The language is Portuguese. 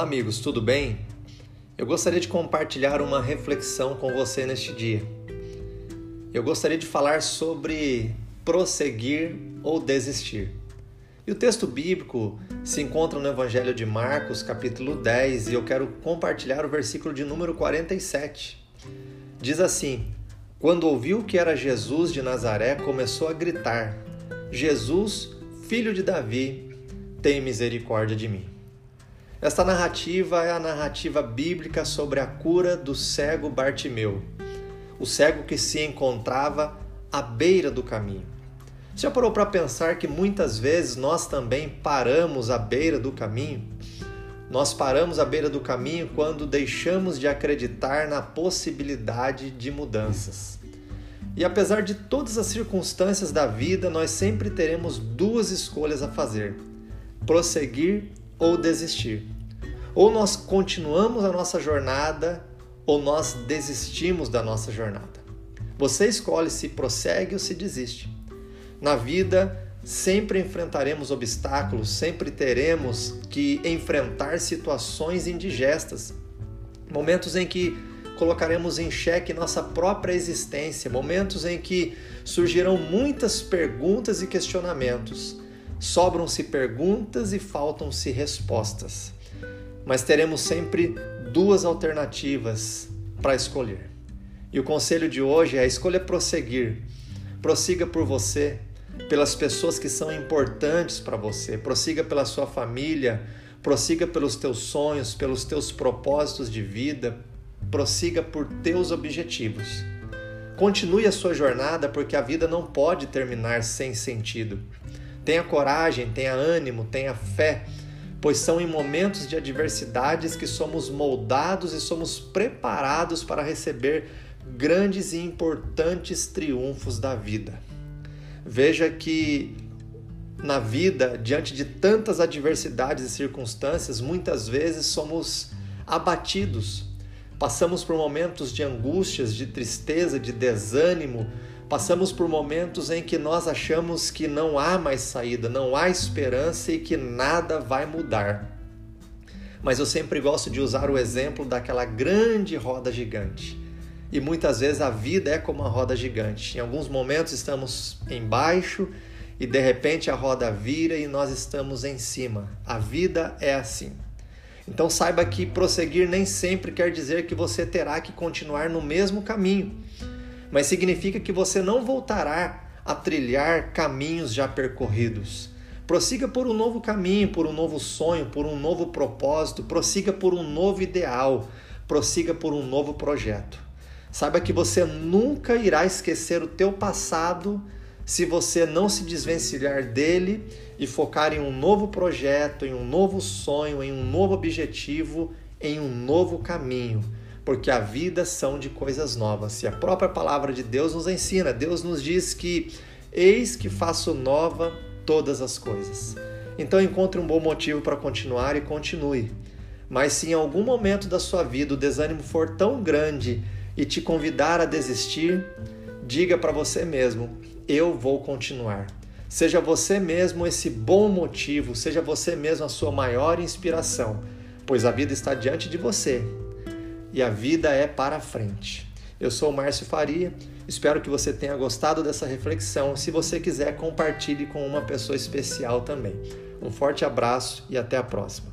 Olá, amigos, tudo bem? Eu gostaria de compartilhar uma reflexão com você neste dia. Eu gostaria de falar sobre prosseguir ou desistir. E o texto bíblico se encontra no Evangelho de Marcos, capítulo 10, e eu quero compartilhar o versículo de número 47. Diz assim: Quando ouviu que era Jesus de Nazaré, começou a gritar: Jesus, filho de Davi, tem misericórdia de mim. Esta narrativa é a narrativa bíblica sobre a cura do cego Bartimeu, o cego que se encontrava à beira do caminho. Já parou para pensar que muitas vezes nós também paramos à beira do caminho? Nós paramos à beira do caminho quando deixamos de acreditar na possibilidade de mudanças. E apesar de todas as circunstâncias da vida, nós sempre teremos duas escolhas a fazer: prosseguir ou desistir. Ou nós continuamos a nossa jornada ou nós desistimos da nossa jornada. Você escolhe se prossegue ou se desiste. Na vida, sempre enfrentaremos obstáculos, sempre teremos que enfrentar situações indigestas, momentos em que colocaremos em xeque nossa própria existência, momentos em que surgirão muitas perguntas e questionamentos. Sobram-se perguntas e faltam-se respostas. Mas teremos sempre duas alternativas para escolher. E o conselho de hoje é: escolha prosseguir. Prossiga por você, pelas pessoas que são importantes para você, prossiga pela sua família, prossiga pelos teus sonhos, pelos teus propósitos de vida, prossiga por teus objetivos. Continue a sua jornada porque a vida não pode terminar sem sentido. Tenha coragem, tenha ânimo, tenha fé, pois são em momentos de adversidades que somos moldados e somos preparados para receber grandes e importantes triunfos da vida. Veja que na vida, diante de tantas adversidades e circunstâncias, muitas vezes somos abatidos, passamos por momentos de angústias, de tristeza, de desânimo, passamos por momentos em que nós achamos que não há mais saída, não há esperança e que nada vai mudar. Mas eu sempre gosto de usar o exemplo daquela grande roda gigante. E muitas vezes a vida é como uma roda gigante. Em alguns momentos estamos embaixo e de repente a roda vira e nós estamos em cima. A vida é assim. Então saiba que prosseguir nem sempre quer dizer que você terá que continuar no mesmo caminho mas significa que você não voltará a trilhar caminhos já percorridos. Prossiga por um novo caminho, por um novo sonho, por um novo propósito, prossiga por um novo ideal, prossiga por um novo projeto. Saiba que você nunca irá esquecer o teu passado se você não se desvencilhar dele e focar em um novo projeto, em um novo sonho, em um novo objetivo, em um novo caminho porque a vida são de coisas novas. E a própria palavra de Deus nos ensina, Deus nos diz que eis que faço nova todas as coisas. Então encontre um bom motivo para continuar e continue. Mas se em algum momento da sua vida o desânimo for tão grande e te convidar a desistir, diga para você mesmo: eu vou continuar. Seja você mesmo esse bom motivo, seja você mesmo a sua maior inspiração, pois a vida está diante de você e a vida é para frente. Eu sou o Márcio Faria, espero que você tenha gostado dessa reflexão. Se você quiser, compartilhe com uma pessoa especial também. Um forte abraço e até a próxima.